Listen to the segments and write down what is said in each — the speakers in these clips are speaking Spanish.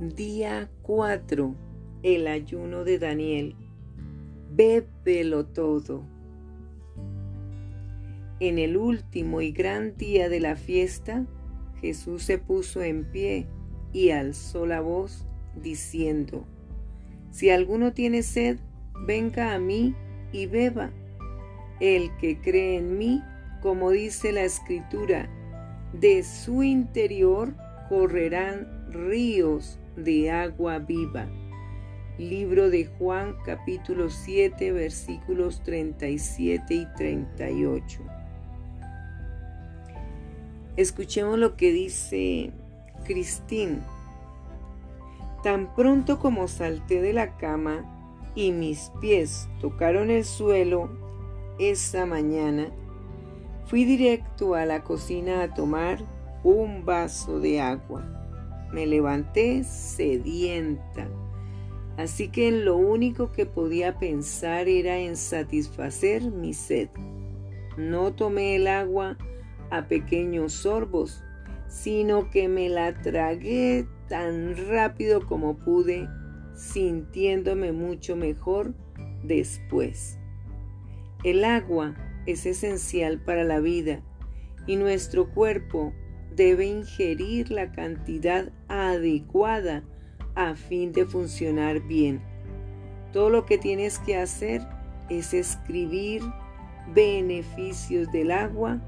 Día 4. El ayuno de Daniel. Bébelo todo. En el último y gran día de la fiesta, Jesús se puso en pie y alzó la voz, diciendo, Si alguno tiene sed, venga a mí y beba. El que cree en mí, como dice la Escritura, de su interior correrán ríos de agua viva. Libro de Juan capítulo 7 versículos 37 y 38. Escuchemos lo que dice Cristín. Tan pronto como salté de la cama y mis pies tocaron el suelo esa mañana, fui directo a la cocina a tomar un vaso de agua me levanté sedienta. Así que lo único que podía pensar era en satisfacer mi sed. No tomé el agua a pequeños sorbos, sino que me la tragué tan rápido como pude, sintiéndome mucho mejor después. El agua es esencial para la vida y nuestro cuerpo debe ingerir la cantidad adecuada a fin de funcionar bien. Todo lo que tienes que hacer es escribir beneficios del agua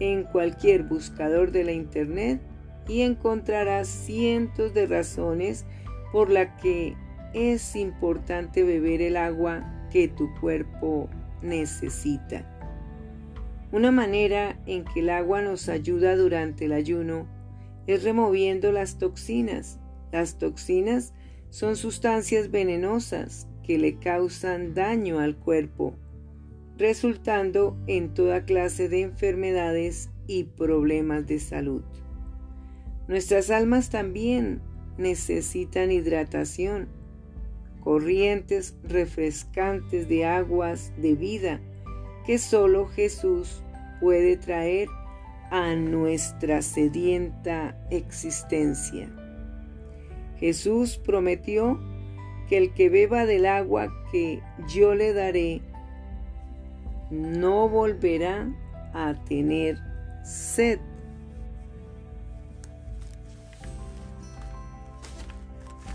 en cualquier buscador de la internet y encontrarás cientos de razones por las que es importante beber el agua que tu cuerpo necesita. Una manera en que el agua nos ayuda durante el ayuno es removiendo las toxinas. Las toxinas son sustancias venenosas que le causan daño al cuerpo, resultando en toda clase de enfermedades y problemas de salud. Nuestras almas también necesitan hidratación, corrientes refrescantes de aguas de vida que solo Jesús puede traer a nuestra sedienta existencia. Jesús prometió que el que beba del agua que yo le daré no volverá a tener sed.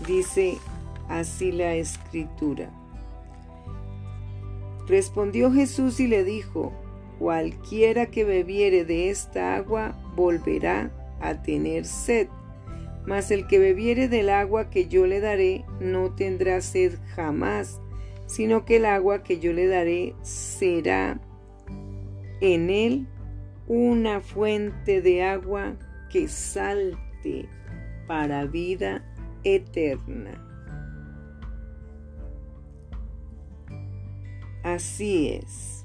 Dice así la escritura. Respondió Jesús y le dijo, Cualquiera que bebiere de esta agua volverá a tener sed, mas el que bebiere del agua que yo le daré no tendrá sed jamás, sino que el agua que yo le daré será en él una fuente de agua que salte para vida eterna. Así es.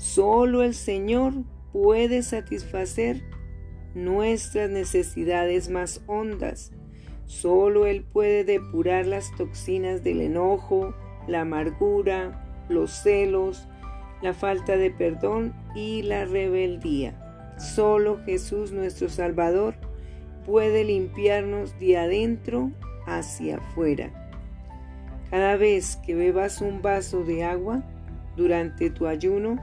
Solo el Señor puede satisfacer nuestras necesidades más hondas. Solo Él puede depurar las toxinas del enojo, la amargura, los celos, la falta de perdón y la rebeldía. Solo Jesús nuestro Salvador puede limpiarnos de adentro hacia afuera. Cada vez que bebas un vaso de agua durante tu ayuno,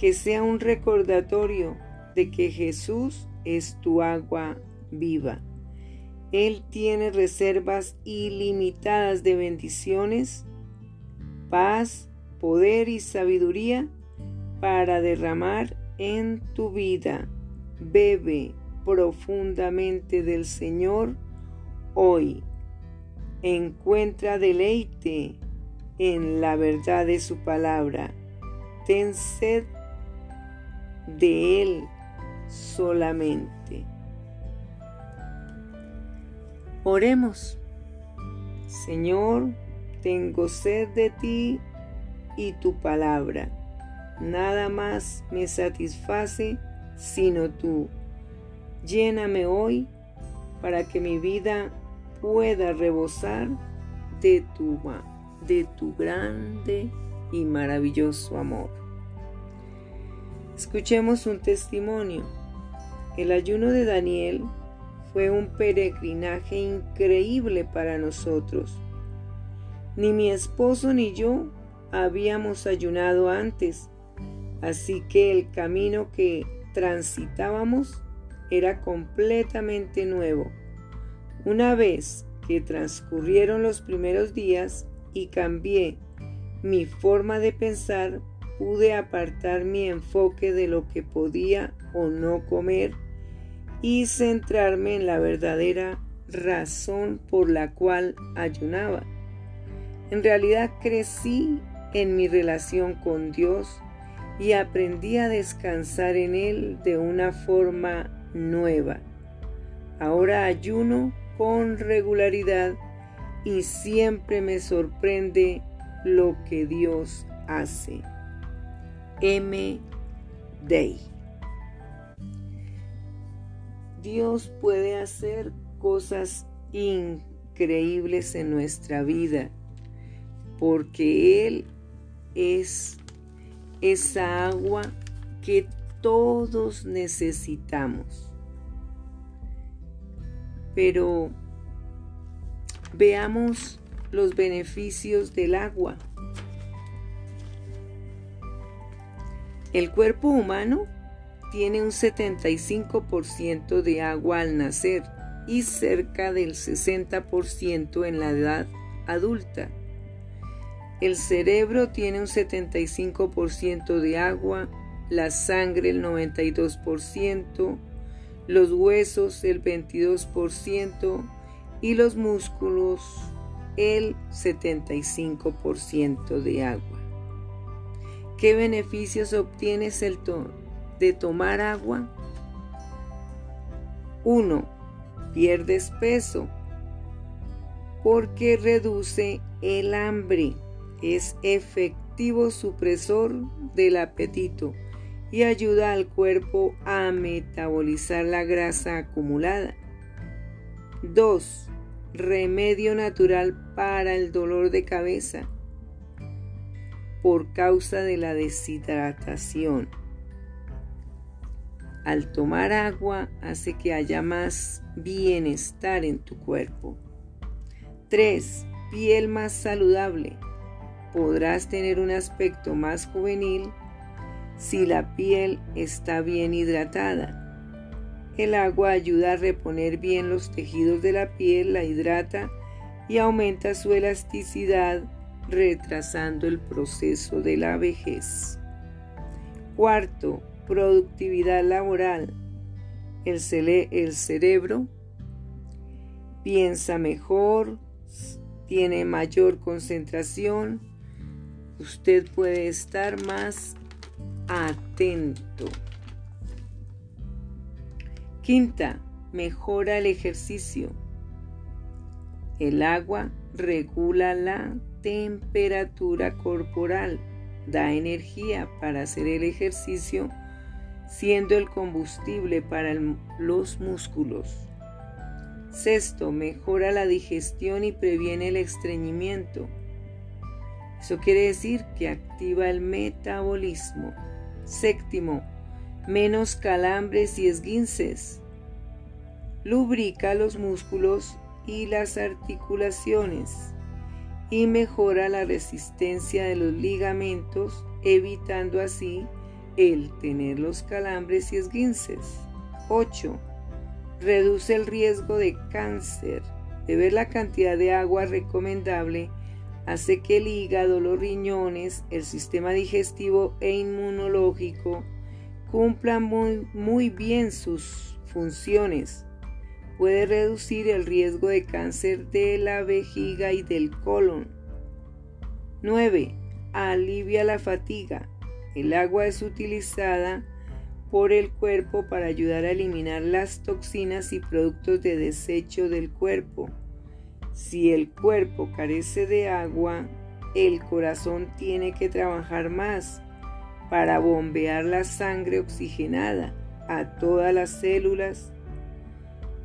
que sea un recordatorio de que Jesús es tu agua viva. Él tiene reservas ilimitadas de bendiciones, paz, poder y sabiduría para derramar en tu vida. Bebe profundamente del Señor hoy. Encuentra deleite en la verdad de su palabra. Ten sed de Él solamente. Oremos. Señor, tengo sed de ti y tu palabra. Nada más me satisface sino tú. Lléname hoy para que mi vida pueda rebosar de tu, de tu grande y maravilloso amor. Escuchemos un testimonio. El ayuno de Daniel fue un peregrinaje increíble para nosotros. Ni mi esposo ni yo habíamos ayunado antes, así que el camino que transitábamos era completamente nuevo. Una vez que transcurrieron los primeros días y cambié mi forma de pensar, pude apartar mi enfoque de lo que podía o no comer y centrarme en la verdadera razón por la cual ayunaba. En realidad crecí en mi relación con Dios y aprendí a descansar en Él de una forma nueva. Ahora ayuno con regularidad y siempre me sorprende lo que Dios hace. M. Day. Dios puede hacer cosas increíbles en nuestra vida porque Él es esa agua que todos necesitamos. Pero veamos los beneficios del agua. El cuerpo humano tiene un 75% de agua al nacer y cerca del 60% en la edad adulta. El cerebro tiene un 75% de agua, la sangre el 92%, los huesos el 22% y los músculos el 75% de agua. ¿Qué beneficios obtienes el de tomar agua? 1. Pierdes peso porque reduce el hambre. Es efectivo supresor del apetito y ayuda al cuerpo a metabolizar la grasa acumulada. 2. Remedio natural para el dolor de cabeza por causa de la deshidratación. Al tomar agua hace que haya más bienestar en tu cuerpo. 3. Piel más saludable. Podrás tener un aspecto más juvenil si la piel está bien hidratada. El agua ayuda a reponer bien los tejidos de la piel, la hidrata y aumenta su elasticidad retrasando el proceso de la vejez. Cuarto, productividad laboral. El, cerebro piensa mejor, tiene mayor concentración, usted puede estar más atento. Quinta, mejora el ejercicio. El agua regula la temperatura corporal, da energía para hacer el ejercicio, siendo el combustible para los músculos. Sexto, mejora la digestión y previene el estreñimiento. Eso quiere decir que activa el metabolismo. Séptimo, menos calambres y esguinces. Lubrica los músculos y las articulaciones y mejora la resistencia de los ligamentos, evitando así el tener los calambres y esguinces. 8. Reduce el riesgo de cáncer. Beber la cantidad de agua recomendable hace que el hígado, los riñones, el sistema digestivo e inmunológico cumplan muy, muy bien sus funciones puede reducir el riesgo de cáncer de la vejiga y del colon. 9. Alivia la fatiga. El agua es utilizada por el cuerpo para ayudar a eliminar las toxinas y productos de desecho del cuerpo. Si el cuerpo carece de agua, el corazón tiene que trabajar más para bombear la sangre oxigenada a todas las células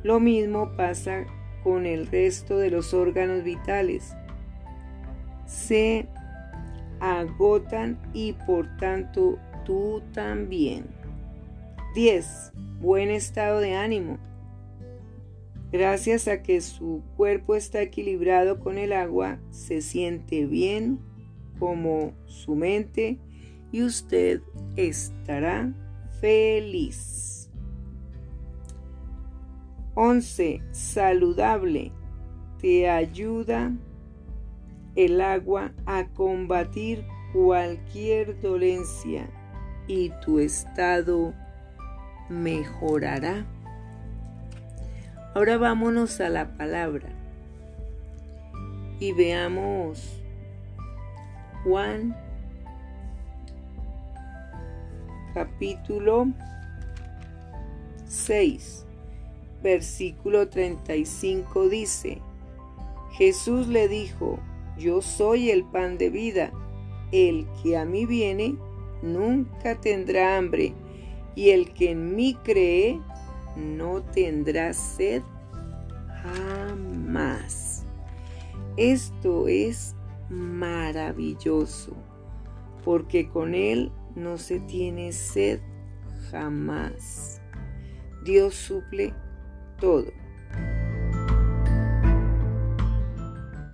lo mismo pasa con el resto de los órganos vitales. Se agotan y por tanto tú también. 10. Buen estado de ánimo. Gracias a que su cuerpo está equilibrado con el agua, se siente bien como su mente y usted estará feliz. 11. Saludable. Te ayuda el agua a combatir cualquier dolencia y tu estado mejorará. Ahora vámonos a la palabra y veamos Juan capítulo 6 versículo 35 dice, Jesús le dijo, yo soy el pan de vida, el que a mí viene nunca tendrá hambre, y el que en mí cree no tendrá sed jamás. Esto es maravilloso, porque con Él no se tiene sed jamás. Dios suple todo.